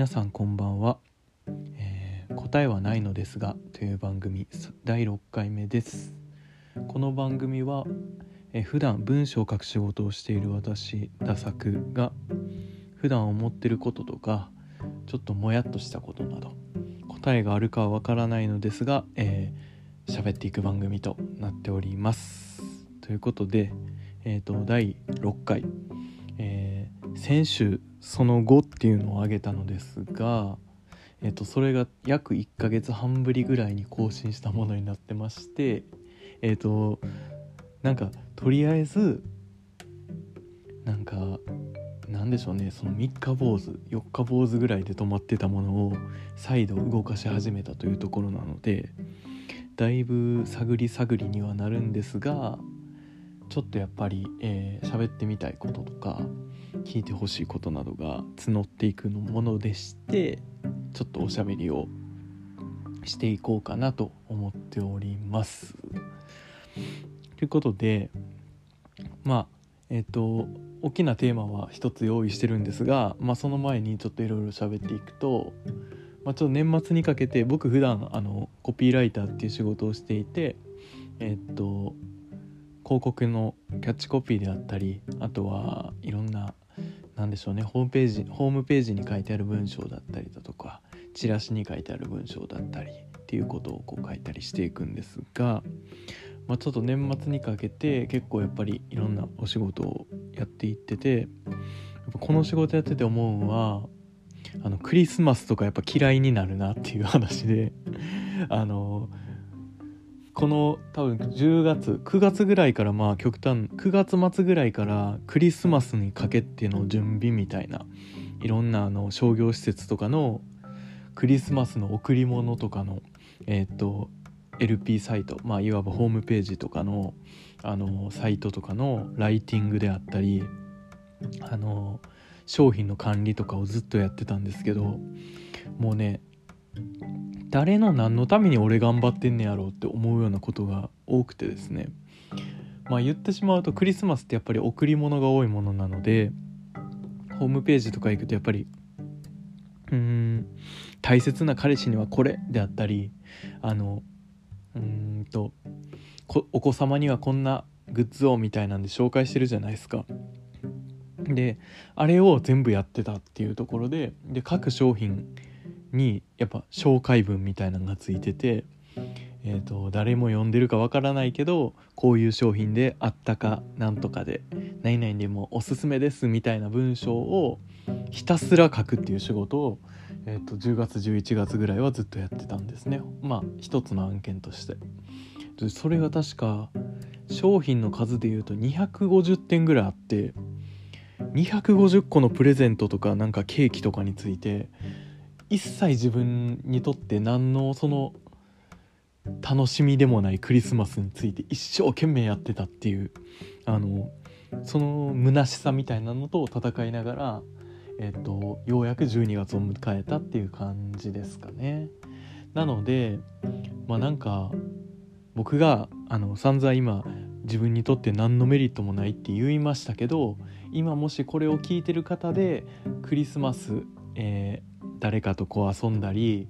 皆さんこんばんは、えー答えはないのですがという番組第6回目です。この番組は、えー普段文章を書く仕事をしている私ダサクが普段思ってることとかちょっともやっとしたことなど答えがあるかはわからないのですが、えー喋っていく番組となっております。ということで、えー、と第6回、えー先週その後っていうのを挙げたのですが、えー、とそれが約1ヶ月半ぶりぐらいに更新したものになってましてえっ、となんかとりあえずなんかなんでしょうねその3日坊主4日坊主ぐらいで止まってたものを再度動かし始めたというところなのでだいぶ探り探りにはなるんですがちょっとやっぱりえー喋、ってみたいこととか聞いてほしいことなどが募っていくのものでしてちょっとおしゃべりをしていこうかなと思っております。ということでまあえっ、と大きなテーマは一つ用意してるんですが、まあ、その前にちょっといろいろ喋っていくと、まあ、ちょっと年末にかけて僕普段あのコピーライターっていう仕事をしていてえっ、と広告のキャッチコピーであったりあとはいろんななんでしょうねホームページホームページに書いてある文章だったりだとかチラシに書いてある文章だったりっていうことをこう書いたりしていくんですが、まあ、ちょっと年末にかけて結構やっぱりいろんなお仕事をやっていっててやっぱこの仕事やってて思うのはあのクリスマスとかやっぱ嫌いになるなっていう話で あのこの多分10月9月ぐらいからまあ極端9月末ぐらいからクリスマスにかけての準備みたいないろんなあの商業施設とかのクリスマスの贈り物とかのえっ、と LP サイトまあいわばホームページとかのあのサイトとかのライティングであったりあの商品の管理とかをずっとやってたんですけどもうね誰の何のために俺頑張ってんねやろうって思うようなことが多くてですねまあ言ってしまうとクリスマスってやっぱり贈り物が多いものなのでホームページとか行くとやっぱりうーん大切な彼氏にはこれであったりあのうーんとお子様にはこんなグッズをみたいなんで紹介してるじゃないですか。であれを全部やってたっていうところでで各商品にやっぱ紹介文みたいなのがついてて、えー、と誰も読んでるかわからないけどこういう商品であったかなんとかで何々でもおすすめですみたいな文章をひたすら書くっていう仕事を、えー、と10月11月ぐらいはずっとやってたんですねまあ一つの案件として。でそれが確か商品の数でいうと250点ぐらいあって250個のプレゼントとかなんかケーキとかについて一切自分にとって何のその楽しみでもないクリスマスについて一生懸命やってたっていうあのその虚しさみたいなのと戦いながら、えっとようやく12月を迎えたっていう感じですかね。なのでまあなんか僕があの散々今自分にとって何のメリットもないって言いましたけど今もしこれを聞いてる方でクリスマス、え誰かとこう遊んだり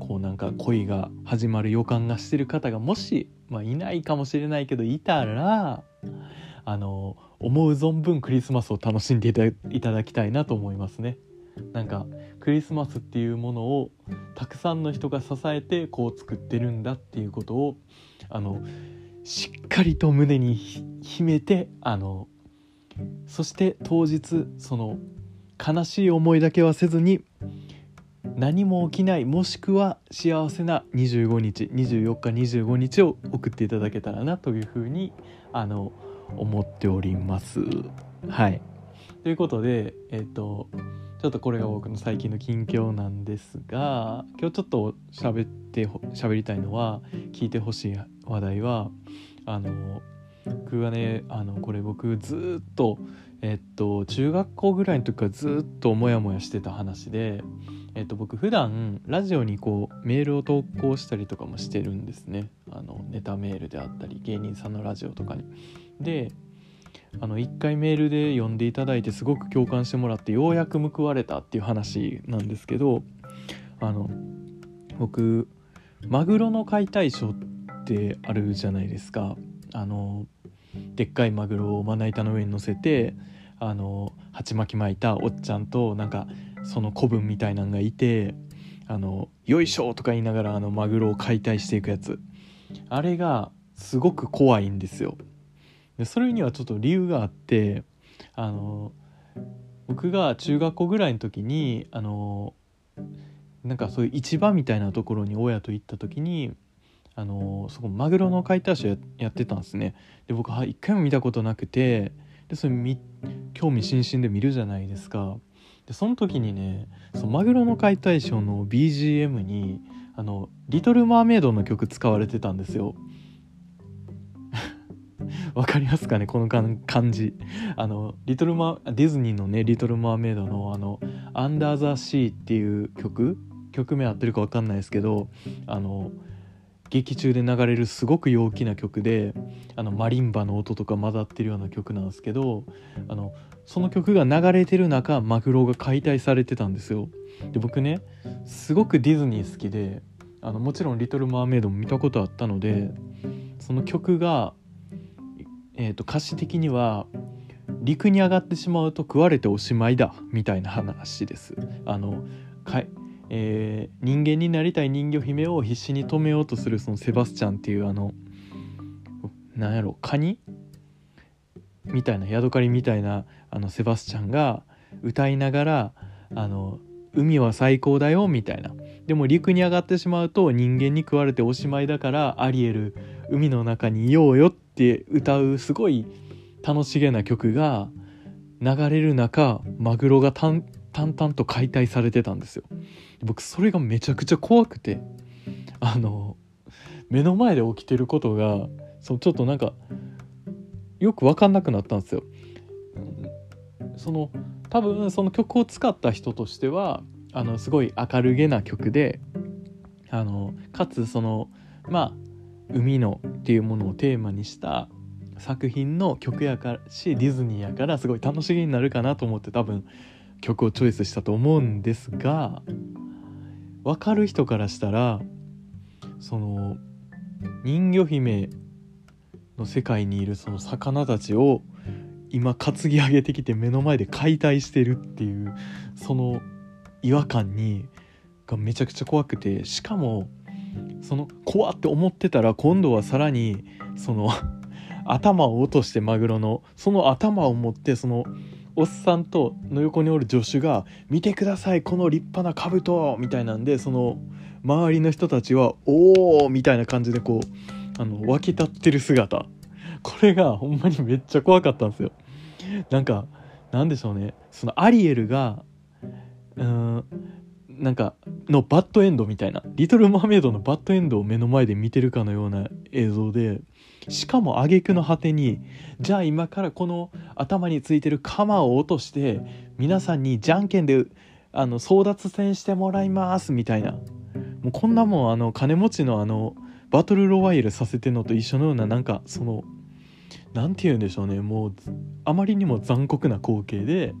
こうなんか恋が始まる予感がしてる方がもし、まあ、いないかもしれないけどいたらあの思う存分クリスマスを楽しんでいただいただきたいなと思いますね。なんかクリスマスっていうものをたくさんの人が支えてこう作ってるんだっていうことをあのしっかりと胸に秘めてあのそして当日その悲しい思いだけはせずに何も起きないもしくは幸せな25日24日25日を送っていただけたらなというふうにあの思っております。はいということでえっ、とちょっとこれが僕の最近の近況なんですが今日ちょっと喋って喋りたいのは聞いてほしい話題はあの僕はねあのこれ僕ずっとえっと中学校ぐらいの時からずっとモヤモヤしてた話で、えっと、僕普段ラジオにこうメールを投稿したりとかもしてるんですねあのネタメールであったり芸人さんのラジオとかに。であの1回メールで読んでいただいてすごく共感してもらってようやく報われたっていう話なんですけどあの僕マグロの解体ショーってあるじゃないですかあのでっかいマグロをまな板の上に乗せてあの鉢巻き巻いたおっちゃんとなんかその子分みたいなんがいてあの「よいしょ!」とか言いながらあのマグロを解体していくやつあれがすごく怖いんですよ。でそれにはちょっと理由があってあの僕が中学校ぐらいの時にあのなんかそういう市場みたいなところに親と行った時にあのそこマグロの解体ショーやってたんですね。で僕は一回も見たことなくてでそれ興味津々で見るじゃないですか。でその時にねそのマグロの解体ショーの BGM にあの「リトル・マーメイド」の曲使われてたんですよ。わかりますかね？この感じ。あのリトルマディズニーのね「リトル・マーメイドの」あの「アンダー・ザ・シー」っていう曲？曲名合ってるか分かんないですけどあの劇中で流れるすごく陽気な曲であのマリンバの音とか混ざってるような曲なんですけどあのその曲が流れてる中マグロが解体されてたんですよ。で僕ねすごくディズニー好きであのもちろん「リトル・マーメイド」も見たことあったのでその曲が、えーと、歌詞的には陸に上がってしまうと食われておしまいだみたいな話です。あのえー、人間になりたい人魚姫を必死に止めようとするそのセバスチャンっていうあのなんやろカニ？みたいなヤドカリみたいなあのセバスチャンが歌いながらあの海は最高だよみたいな。でも陸に上がってしまうと人間に食われておしまいだからアリエル海の中にいようよって歌うすごい楽しげな曲が流れる中マグロがたん淡々と解体されてたんですよ。僕それがめちゃくちゃ怖くてあの目の前で起きてることがそちょっとなんかよく分かんなくなったんですよ。その多分その曲を使った人としてはあのすごい明るげな曲であのかつそのまあ海のっていうものをテーマにした作品の曲やからしディズニーやからすごい楽しげになるかなと思って多分曲をチョイスしたと思うんですが分かる人からしたらその人魚姫の世界にいるその魚たちを今担ぎ上げてきて目の前で解体してるっていうその違和感にがめちゃくちゃ怖くてしかもその怖って思ってたら今度はさらにその 頭を落としてマグロのその頭を持ってそのおっさんとの横におる助手が「見てくださいこの立派な兜」みたいなんでその周りの人たちは「おお!」みたいな感じでこうあの沸き立ってる姿 これがほんまにめっちゃ怖かったんですよ。なんかなんでしょうねそのアリエルがうんなんかのバッドエンドみたいな「リトル・マーメイド」のバッドエンドを目の前で見てるかのような映像でしかも挙句の果てにじゃあ今からこの頭についてる鎌を落として皆さんにじゃんけんであの争奪戦してもらいますみたいな。もうこんなもんあの金持ちのあのバトルロワイヤルさせてのと一緒のようななんかその何て言うんでしょうね。もうあまりにも残酷な光景で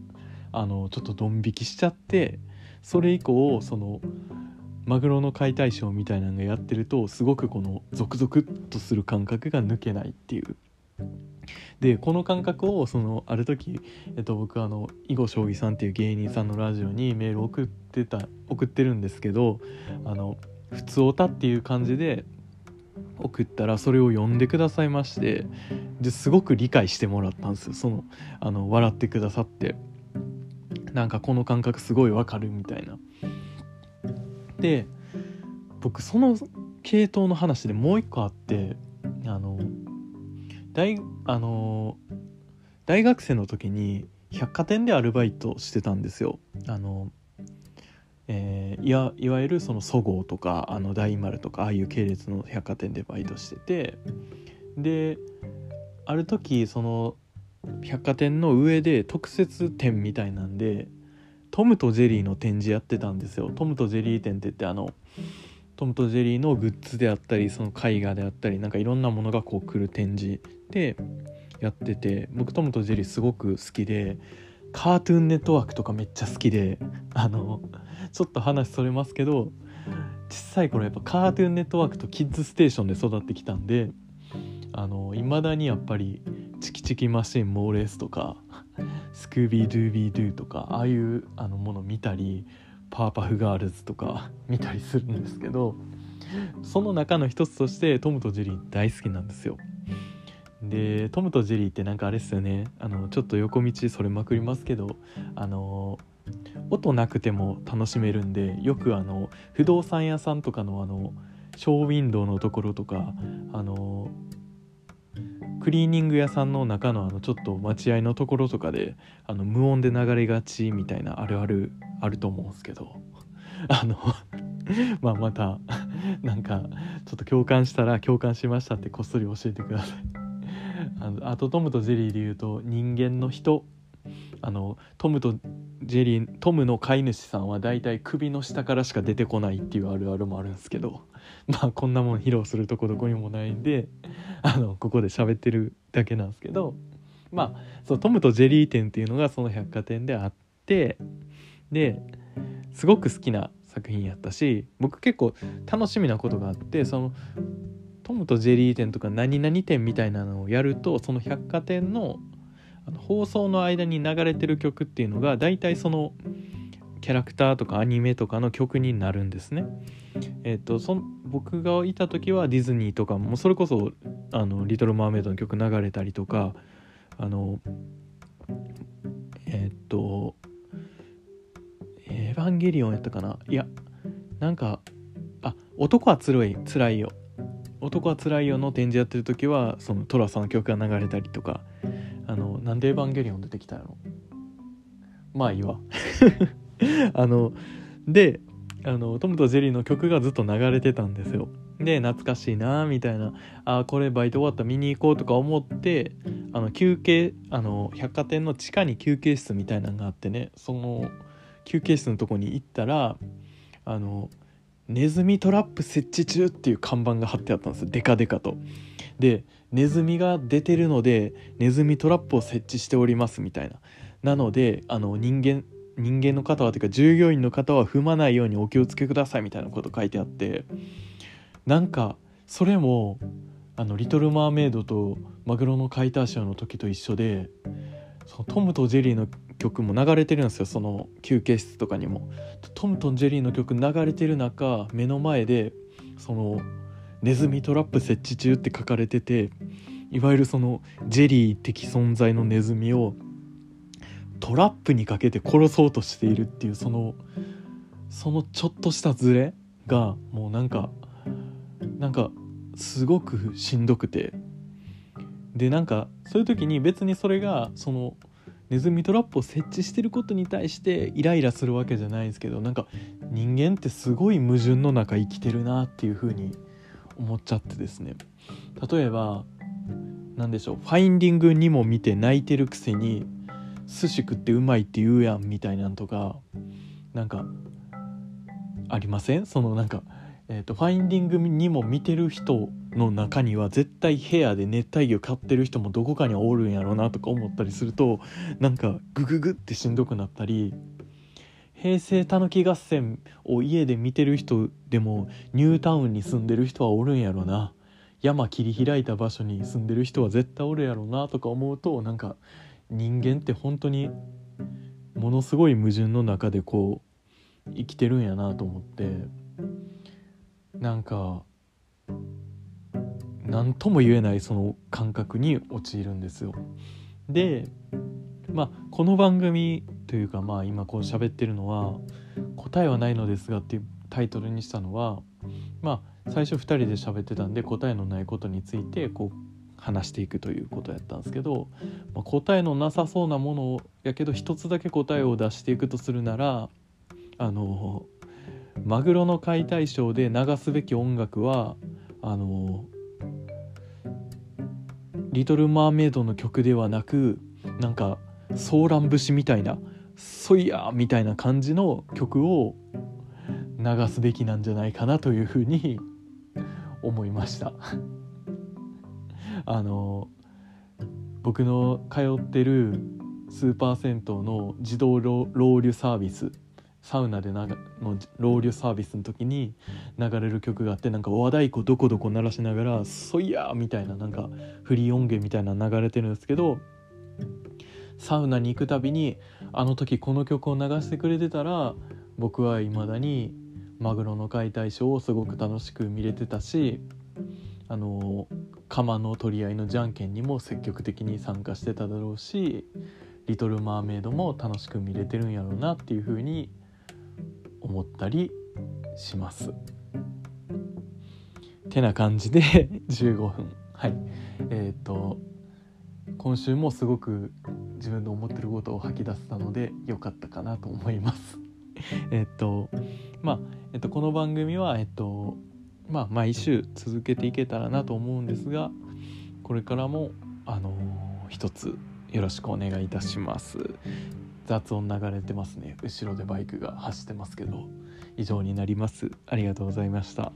あのちょっとドン引きしちゃってそれ以降そのマグロの解体ショーみたいなのがやってるとすごくこのゾクゾクっとする感覚が抜けないっていう。でこの感覚をそのある時、えっと、僕あの囲碁将棋さんっていう芸人さんのラジオにメール送ってた送ってるんですけどあの普通オタっていう感じで送ったらそれを読んでくださいましてですごく理解してもらったんですよそのあの笑ってくださってなんかこの感覚すごいわかるみたいなで僕その系統の話でもう一個あってあの大あの大学生の時に百貨店でアルバイトしてたんですよ。あのえー、いやいわゆるそのそごうとかあの大丸とかああいう系列の百貨店でバイトしててである時その百貨店の上で特設展みたいなんでトムとジェリーの展示やってたんですよ。トムとジェリー展って言ってあのトムとジェリーのグッズであったりその絵画であったりなんかいろんなものがこう来る展示でやってて僕トムとジェリーすごく好きでカートゥーンネットワークとかめっちゃ好きであのちょっと話それますけど小さい頃やっぱカートゥーンネットワークとキッズステーションで育ってきたんであの未だにやっぱりチキチキマシンモーレースとかスクービードゥービードゥとかああいうあのもの見たりパーパフガールズとか見たりするんですけどその中の一つとしてトムとジェリー大好きなんですよ。でトムとジェリーってなんかあれですよねあのちょっと横道それまくりますけどあの音なくても楽しめるんでよくあの不動産屋さんとかのあのショーウィンドウのところとかあのクリーニング屋さんの中のあのちょっと待合のところとかであの無音で流れがちみたいなあるあるあると思うんすけど。あの まあまた なんかちょっと共感したら共感しましたってこっそり教えてください。あのあとトムとジェリーで言うと人間の人あのトムとジェリートムの飼い主さんはだいたい首の下からしか出てこないっていうあるあるもあるんですけど まあこんなもん披露するとこどこにもないんであのここで喋ってるだけなんですけどまあそうトムとジェリー店っていうのがその百貨店であってですごく好きな作品やったし僕結構楽しみなことがあってそのトムとジェリー店とか何々店みたいなのをやるとその百貨店のあの放送の間に流れてる曲っていうのが大体そのキャラクターとかアニメとかの曲になるんですね。えっ、とそ僕がいた時はディズニーとかもそれこそあの「リトル・マーメイド」の曲流れたりとかあのえっ、と「エヴァンゲリオン」やったかな？いやなんかあ男はつらい辛いよ。男はつらいよの展示やってる時はそのトラさんの曲が流れたりとか。なんでエヴァンゲリオン出てきたのまあいいわ。あのであのトムとジェリーの曲がずっと流れてたんですよ。で懐かしいなみたいな。あこれバイト終わった見に行こうとか思ってあの休憩あの百貨店の地下に休憩室みたいなのがあってね。その休憩室のとこに行ったらあのネズミトラップ設置中っていう看板が貼ってあったんですデカデカと。でネズミが出てるのでネズミトラップを設置しておりますみたいな。なのであの人間人間の方はというか従業員の方は踏まないようにお気をつけくださいみたいなこと書いてあってなんかそれもあの「リトル・マーメイド」と「マグロの解体ショー」の時と一緒でそのトムとジェリーの曲も流れてるんですよその休憩室とかにも。トムとジェリーの曲流れてる中目の前でその「ネズミトラップ設置中」って書かれてていわゆるそのジェリー的存在のネズミをトラップにかけて殺そうとしているっていうそのそのちょっとしたズレがもうなんかなんかすごくしんどくて。でなんかそういう時に別にそれがそのネズミトラップを設置してることに対してイライラするわけじゃないですけどなんか人間ってすごい矛盾の中生きてるなっていう風に思っちゃってですね。例えば何でしょう。ファインディングにも見て泣いてるくせに寿司食ってうまいって言うやんみたいなんとかなんかありません？そのなんか、えーと、ファインディングにも見てる人の中には絶対部屋で熱帯魚飼ってる人もどこかにおるんやろうなとか思ったりするとなんかグググってしんどくなったり平成たぬき合戦を家で見てる人でもニュータウンに住んでる人はおるんやろな山切り開いた場所に住んでる人は絶対おるやろなとか思うとなんか人間って本当にものすごい矛盾の中でこう生きてるんやなと思ってなんか何とも言えないその感覚に陥るんですよ。でまあこの番組というかまあ今こう喋ってるのは「答えはないのですが」っていうタイトルにしたのはまあ最初2人で喋ってたんで答えのないことについてこう話していくということやったんですけど、まあ、答えのなさそうなものやけど一つだけ答えを出していくとするならあのマグロの解体ショーで流すべき音楽はあの「リトル・マーメイド」の曲ではなくなんかソーラン節みたいな「ソイヤー」みたいな感じの曲を流すべきなんじゃないかなというふうに思いました。あの僕の通ってるスーパー銭湯の自動ロウリュサービスサウナでなのロウリュサービスの時に流れる曲があってなんか和太鼓どこどこ鳴らしながら「そいや!」みたいななんかフリー音源みたいな流れてるんですけどサウナに行くたびにあの時この曲を流してくれてたら僕はいまだにマグロの解体ショーをすごく楽しく見れてたしあの釜の取り合いのじゃんけんにも積極的に参加してただろうし「リトル・マーメイド」も楽しく見れてるんやろうなっていう風に思ったりします。てな感じで 15分はいえっ、と今週もすごく自分の思ってることを吐き出せたので良かったかなと思います。えっとまあ、えっと、この番組はえっとまあ毎週続けていけたらなと思うんですがこれからもあのー、一つよろしくお願いいたします。雑音流れてますね。後ろでバイクが走ってますけど以上になります。ありがとうございました。